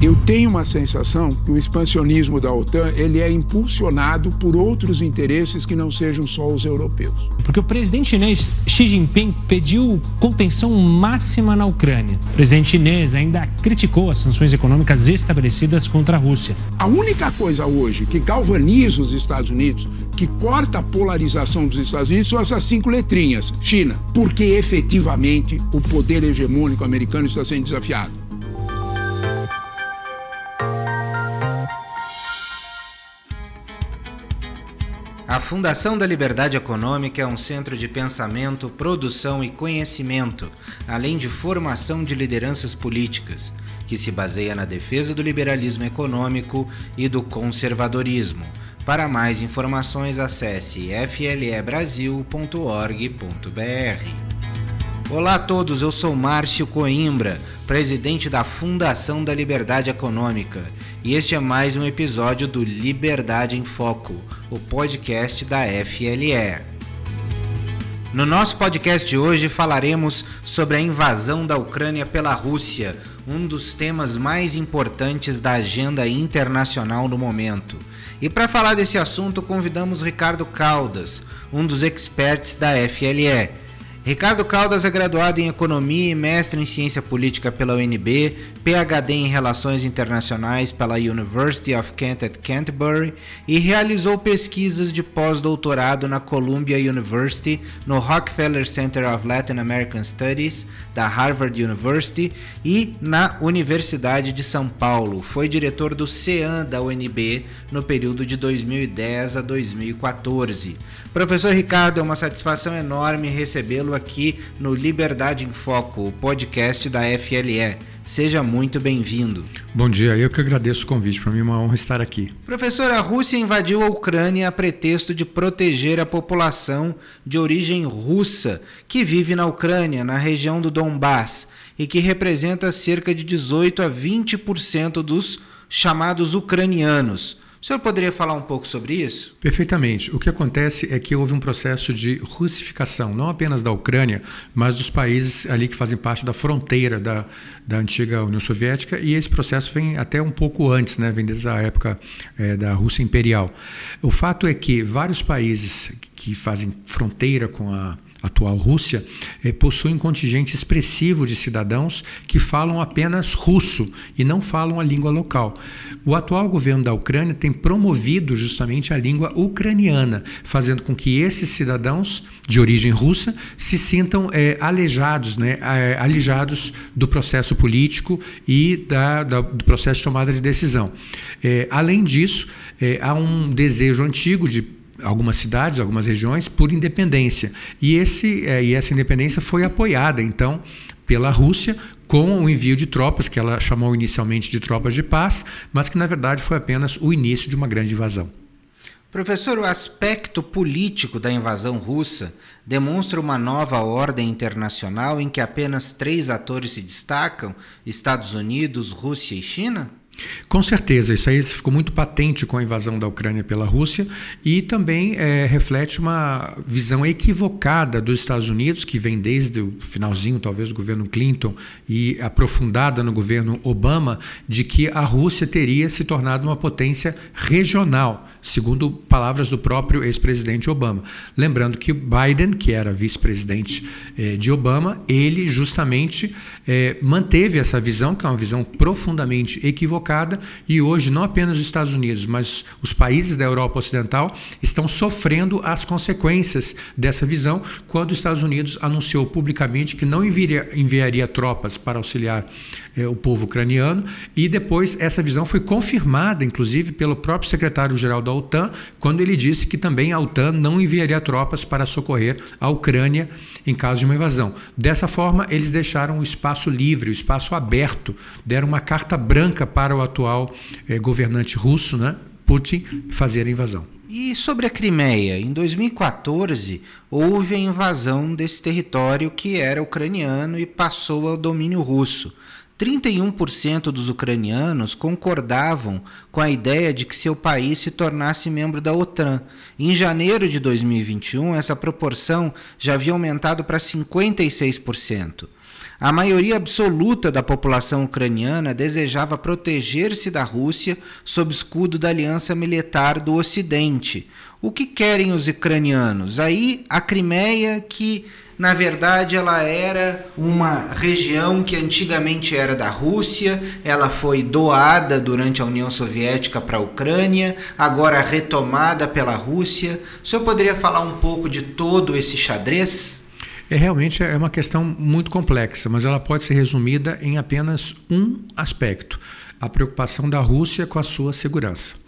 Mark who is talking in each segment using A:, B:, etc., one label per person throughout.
A: Eu tenho uma sensação que o expansionismo da OTAN ele é impulsionado por outros interesses que não sejam só os europeus.
B: Porque o presidente chinês Xi Jinping pediu contenção máxima na Ucrânia. O presidente chinês ainda criticou as sanções econômicas estabelecidas contra a Rússia.
A: A única coisa hoje que galvaniza os Estados Unidos, que corta a polarização dos Estados Unidos, são essas cinco letrinhas: China. Porque efetivamente o poder hegemônico americano está sendo desafiado.
C: A Fundação da Liberdade Econômica é um centro de pensamento, produção e conhecimento, além de formação de lideranças políticas, que se baseia na defesa do liberalismo econômico e do conservadorismo. Para mais informações, acesse flebrasil.org.br. Olá a todos, eu sou Márcio Coimbra, presidente da Fundação da Liberdade Econômica, e este é mais um episódio do Liberdade em Foco, o podcast da FLE. No nosso podcast de hoje falaremos sobre a invasão da Ucrânia pela Rússia, um dos temas mais importantes da agenda internacional no momento. E para falar desse assunto, convidamos Ricardo Caldas, um dos experts da FLE Ricardo Caldas é graduado em Economia e mestre em Ciência Política pela UNB, PhD em Relações Internacionais pela University of Kent at Canterbury e realizou pesquisas de pós-doutorado na Columbia University, no Rockefeller Center of Latin American Studies da Harvard University e na Universidade de São Paulo. Foi diretor do CEAN da UNB no período de 2010 a 2014. Professor Ricardo, é uma satisfação enorme recebê-lo aqui no Liberdade em Foco, o podcast da FLE. Seja muito bem-vindo.
D: Bom dia, eu que agradeço o convite. Para mim é uma honra estar aqui.
C: Professor, a Rússia invadiu a Ucrânia a pretexto de proteger a população de origem russa que vive na Ucrânia, na região do Donbass, e que representa cerca de 18 a 20% dos chamados ucranianos. O senhor poderia falar um pouco sobre isso?
D: Perfeitamente. O que acontece é que houve um processo de russificação, não apenas da Ucrânia, mas dos países ali que fazem parte da fronteira da, da antiga União Soviética, e esse processo vem até um pouco antes, né? vem desde a época é, da Rússia Imperial. O fato é que vários países que fazem fronteira com a atual Rússia, eh, possui um contingente expressivo de cidadãos que falam apenas russo e não falam a língua local. O atual governo da Ucrânia tem promovido justamente a língua ucraniana, fazendo com que esses cidadãos de origem russa se sintam eh, alejados, né, eh, alijados do processo político e da, da, do processo de tomada de decisão. Além disso, há um desejo antigo de algumas cidades, algumas regiões, por independência. E, esse, é, e essa independência foi apoiada, então, pela Rússia com o envio de tropas, que ela chamou inicialmente de tropas de paz, mas que na verdade foi apenas o início de uma grande invasão.
C: Professor, o aspecto político da invasão russa demonstra uma nova ordem internacional em que apenas três atores se destacam: Estados Unidos, Rússia e China?
D: Com certeza, isso aí ficou muito patente com a invasão da Ucrânia pela Rússia e também é, reflete uma visão equivocada dos Estados Unidos, que vem desde o finalzinho, talvez, do governo Clinton e aprofundada no governo Obama, de que a Rússia teria se tornado uma potência regional segundo palavras do próprio ex-presidente Obama. Lembrando que Biden, que era vice-presidente eh, de Obama, ele justamente eh, manteve essa visão, que é uma visão profundamente equivocada, e hoje não apenas os Estados Unidos, mas os países da Europa Ocidental estão sofrendo as consequências dessa visão, quando os Estados Unidos anunciou publicamente que não enviaria, enviaria tropas para auxiliar eh, o povo ucraniano, e depois essa visão foi confirmada, inclusive, pelo próprio secretário-geral da OTAN, quando ele disse que também a OTAN não enviaria tropas para socorrer a Ucrânia em caso de uma invasão. Dessa forma, eles deixaram o espaço livre, o espaço aberto, deram uma carta branca para o atual eh, governante russo, né, Putin, fazer a invasão.
C: E sobre a Crimeia, em 2014 houve a invasão desse território que era ucraniano e passou ao domínio russo. 31% dos ucranianos concordavam com a ideia de que seu país se tornasse membro da OTAN. Em janeiro de 2021, essa proporção já havia aumentado para 56%. A maioria absoluta da população ucraniana desejava proteger-se da Rússia sob escudo da aliança militar do Ocidente. O que querem os ucranianos? Aí a Crimeia, que na verdade ela era uma região que antigamente era da Rússia, ela foi doada durante a União Soviética para a Ucrânia, agora retomada pela Rússia. O senhor poderia falar um pouco de todo esse xadrez?
D: É realmente é uma questão muito complexa, mas ela pode ser resumida em apenas um aspecto: a preocupação da Rússia com a sua segurança.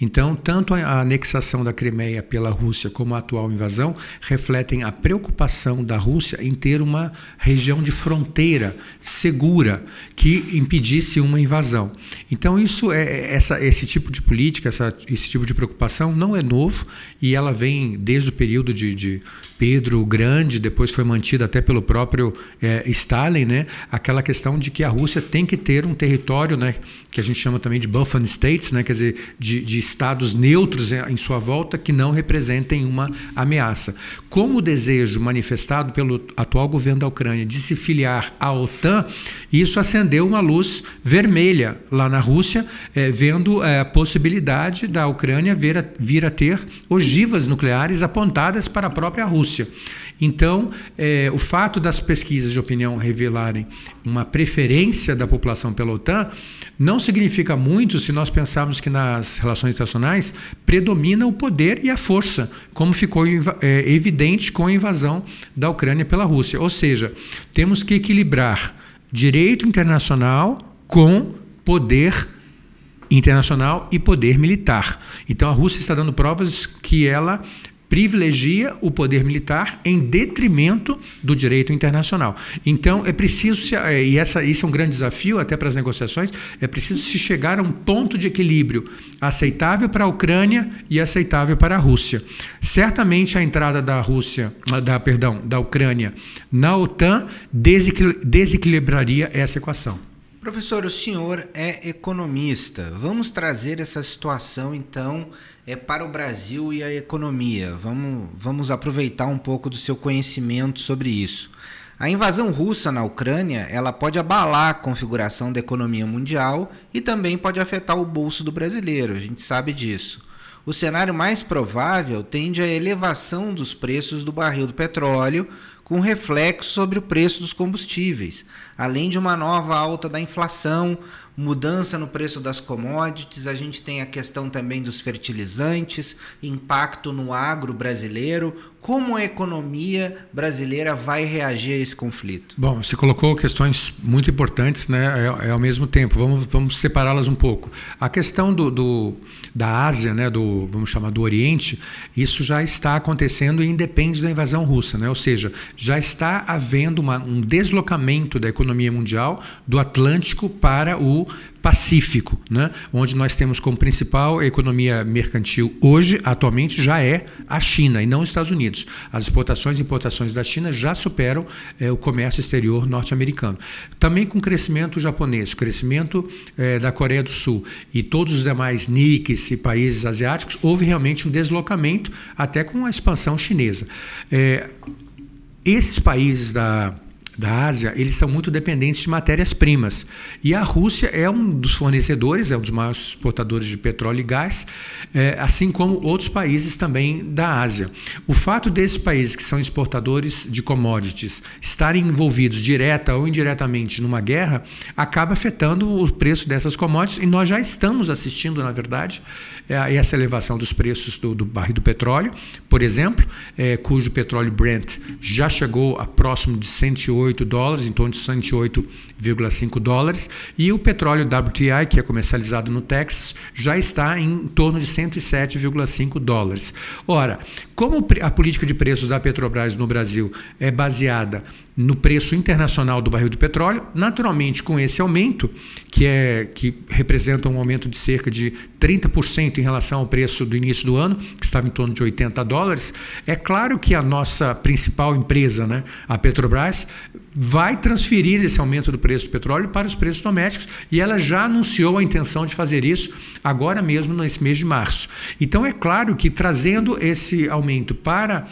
D: Então, tanto a anexação da Crimeia pela Rússia como a atual invasão refletem a preocupação da Rússia em ter uma região de fronteira segura que impedisse uma invasão. Então, isso é essa, esse tipo de política, essa, esse tipo de preocupação não é novo e ela vem desde o período de, de Pedro o Grande, depois foi mantida até pelo próprio é, Stalin, né? Aquela questão de que a Rússia tem que ter um território, né? Que a gente chama também de buffer states, né? Quer dizer, de, de estados neutros em sua volta que não representem uma ameaça. Como o desejo manifestado pelo atual governo da Ucrânia de se filiar à OTAN, isso acendeu uma luz vermelha lá na Rússia, é, vendo é, a possibilidade da Ucrânia vir a, vir a ter ogivas nucleares apontadas para a própria Rússia. Rússia. Então, é, o fato das pesquisas de opinião revelarem uma preferência da população pela OTAN não significa muito se nós pensarmos que nas relações internacionais predomina o poder e a força, como ficou é, evidente com a invasão da Ucrânia pela Rússia. Ou seja, temos que equilibrar direito internacional com poder internacional e poder militar. Então a Rússia está dando provas que ela privilegia o poder militar em detrimento do direito internacional. Então é preciso se, é, e essa isso é um grande desafio até para as negociações, é preciso se chegar a um ponto de equilíbrio aceitável para a Ucrânia e aceitável para a Rússia. Certamente a entrada da Rússia, da perdão, da Ucrânia na OTAN desequilibraria essa equação.
C: Professor, o senhor é economista. Vamos trazer essa situação então é para o Brasil e a economia. Vamos, vamos aproveitar um pouco do seu conhecimento sobre isso. A invasão russa na Ucrânia, ela pode abalar a configuração da economia mundial e também pode afetar o bolso do brasileiro. A gente sabe disso. O cenário mais provável tende à elevação dos preços do barril do petróleo, com reflexo sobre o preço dos combustíveis, além de uma nova alta da inflação, mudança no preço das commodities, a gente tem a questão também dos fertilizantes, impacto no agro brasileiro. Como a economia brasileira vai reagir a esse conflito?
D: Bom, você colocou questões muito importantes, né? É, é ao mesmo tempo. Vamos, vamos separá-las um pouco. A questão do, do, da Ásia, né? Do vamos chamar do Oriente, isso já está acontecendo e independe da invasão russa, né? Ou seja, já está havendo uma, um deslocamento da economia mundial do Atlântico para o Pacífico, né? onde nós temos como principal economia mercantil hoje, atualmente, já é a China e não os Estados Unidos. As exportações e importações da China já superam é, o comércio exterior norte-americano. Também com o crescimento japonês, o crescimento é, da Coreia do Sul e todos os demais NICs e países asiáticos, houve realmente um deslocamento até com a expansão chinesa. É, esses países da da Ásia, eles são muito dependentes de matérias-primas. E a Rússia é um dos fornecedores, é um dos maiores exportadores de petróleo e gás, é, assim como outros países também da Ásia. O fato desses países que são exportadores de commodities estarem envolvidos direta ou indiretamente numa guerra acaba afetando o preço dessas commodities e nós já estamos assistindo, na verdade, é, essa elevação dos preços do, do barril do petróleo, por exemplo, é, cujo petróleo Brent já chegou a próximo de 108 108 dólares, em torno de 108,5 dólares, e o petróleo WTI, que é comercializado no Texas, já está em torno de 107,5 dólares. Ora, como a política de preços da Petrobras no Brasil é baseada no preço internacional do barril do petróleo, naturalmente com esse aumento, que é que representa um aumento de cerca de 30% em relação ao preço do início do ano, que estava em torno de 80 dólares, é claro que a nossa principal empresa, né, a Petrobras, vai transferir esse aumento do preço do petróleo para os preços domésticos e ela já anunciou a intenção de fazer isso agora mesmo nesse mês de março. Então é claro que trazendo esse aumento para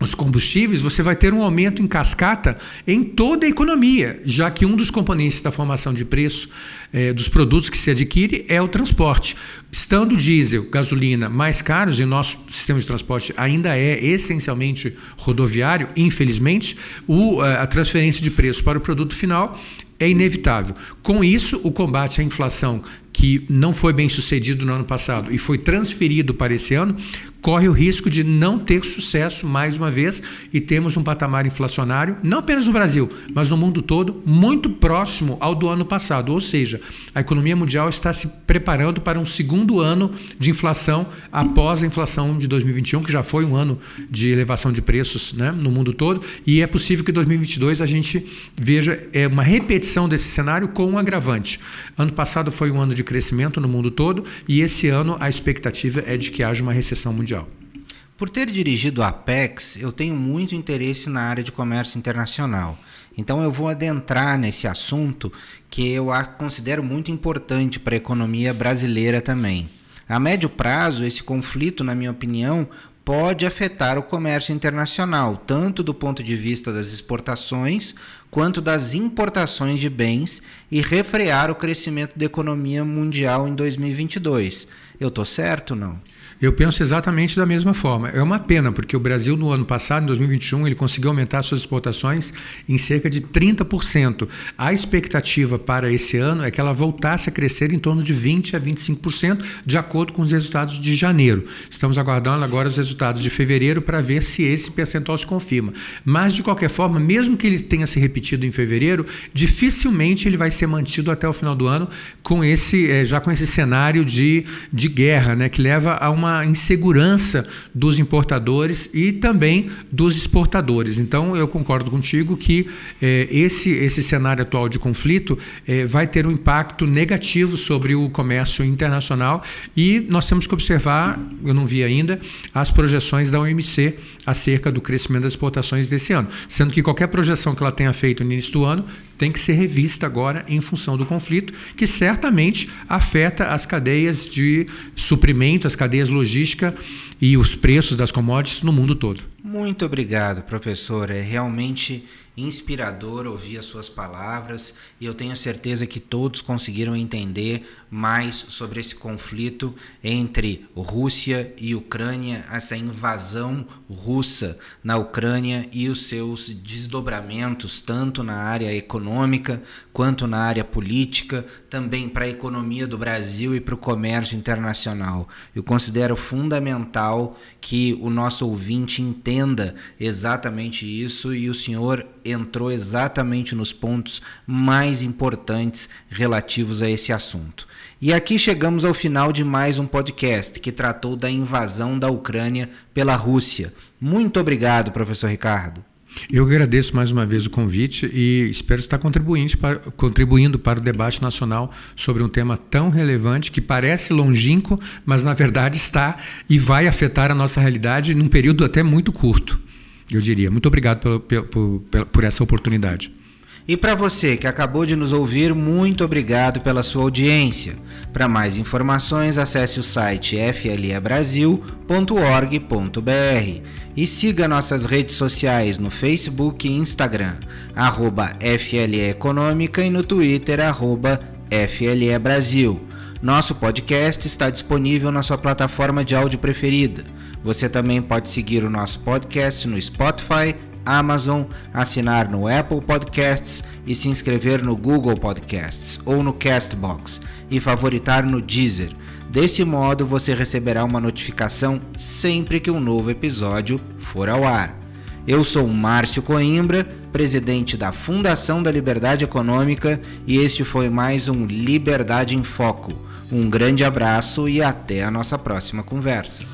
D: os combustíveis, você vai ter um aumento em cascata em toda a economia, já que um dos componentes da formação de preço eh, dos produtos que se adquire é o transporte. Estando diesel, gasolina mais caros, e nosso sistema de transporte ainda é essencialmente rodoviário, infelizmente, o, eh, a transferência de preço para o produto final é inevitável. Com isso, o combate à inflação, que não foi bem sucedido no ano passado e foi transferido para esse ano, corre o risco de não ter sucesso mais uma vez e temos um patamar inflacionário, não apenas no Brasil, mas no mundo todo, muito próximo ao do ano passado. Ou seja, a economia mundial está se preparando para um segundo ano de inflação após a inflação de 2021, que já foi um ano de elevação de preços né, no mundo todo, e é possível que em 2022 a gente veja é, uma repetição desse cenário com um agravante. Ano passado foi um ano de crescimento no mundo todo e esse ano a expectativa é de que haja uma recessão mundial.
C: Por ter dirigido a Apex, eu tenho muito interesse na área de comércio internacional. Então eu vou adentrar nesse assunto que eu considero muito importante para a economia brasileira também. A médio prazo, esse conflito, na minha opinião, pode afetar o comércio internacional, tanto do ponto de vista das exportações quanto das importações de bens e refrear o crescimento da economia mundial em 2022. Eu tô certo não?
D: Eu penso exatamente da mesma forma. É uma pena, porque o Brasil, no ano passado, em 2021, ele conseguiu aumentar suas exportações em cerca de 30%. A expectativa para esse ano é que ela voltasse a crescer em torno de 20% a 25%, de acordo com os resultados de janeiro. Estamos aguardando agora os resultados de fevereiro para ver se esse percentual se confirma. Mas, de qualquer forma, mesmo que ele tenha se repetido em fevereiro, dificilmente ele vai ser mantido até o final do ano com esse, eh, já com esse cenário de, de guerra, né, que leva a uma uma insegurança dos importadores e também dos exportadores. Então, eu concordo contigo que eh, esse, esse cenário atual de conflito eh, vai ter um impacto negativo sobre o comércio internacional e nós temos que observar, eu não vi ainda, as projeções da OMC acerca do crescimento das exportações desse ano, sendo que qualquer projeção que ela tenha feito no início do ano tem que ser revista agora em função do conflito, que certamente afeta as cadeias de suprimento, as cadeias logísticas e os preços das commodities no mundo todo.
C: Muito obrigado, professor. É realmente inspirador ouvir as suas palavras e eu tenho certeza que todos conseguiram entender mais sobre esse conflito entre Rússia e Ucrânia, essa invasão russa na Ucrânia e os seus desdobramentos, tanto na área econômica quanto na área política, também para a economia do Brasil e para o comércio internacional. Eu considero fundamental que o nosso ouvinte entenda exatamente isso e o senhor entrou exatamente nos pontos mais importantes relativos a esse assunto. E aqui chegamos ao final de mais um podcast que tratou da invasão da Ucrânia pela Rússia. Muito obrigado, professor Ricardo.
D: Eu agradeço mais uma vez o convite e espero estar contribuindo para, contribuindo para o debate nacional sobre um tema tão relevante que parece longínquo, mas na verdade está e vai afetar a nossa realidade num período até muito curto eu diria. Muito obrigado por, por, por essa oportunidade.
C: E para você que acabou de nos ouvir, muito obrigado pela sua audiência. Para mais informações, acesse o site flebrasil.org.br e siga nossas redes sociais no Facebook e Instagram, arroba FLE Econômica e no Twitter, arroba FLE Brasil. Nosso podcast está disponível na sua plataforma de áudio preferida você também pode seguir o nosso podcast no Spotify, Amazon, assinar no Apple Podcasts e se inscrever no Google Podcasts ou no Castbox e favoritar no Deezer. Desse modo, você receberá uma notificação sempre que um novo episódio for ao ar. Eu sou Márcio Coimbra, presidente da Fundação da Liberdade Econômica, e este foi mais um Liberdade em Foco. Um grande abraço e até a nossa próxima conversa.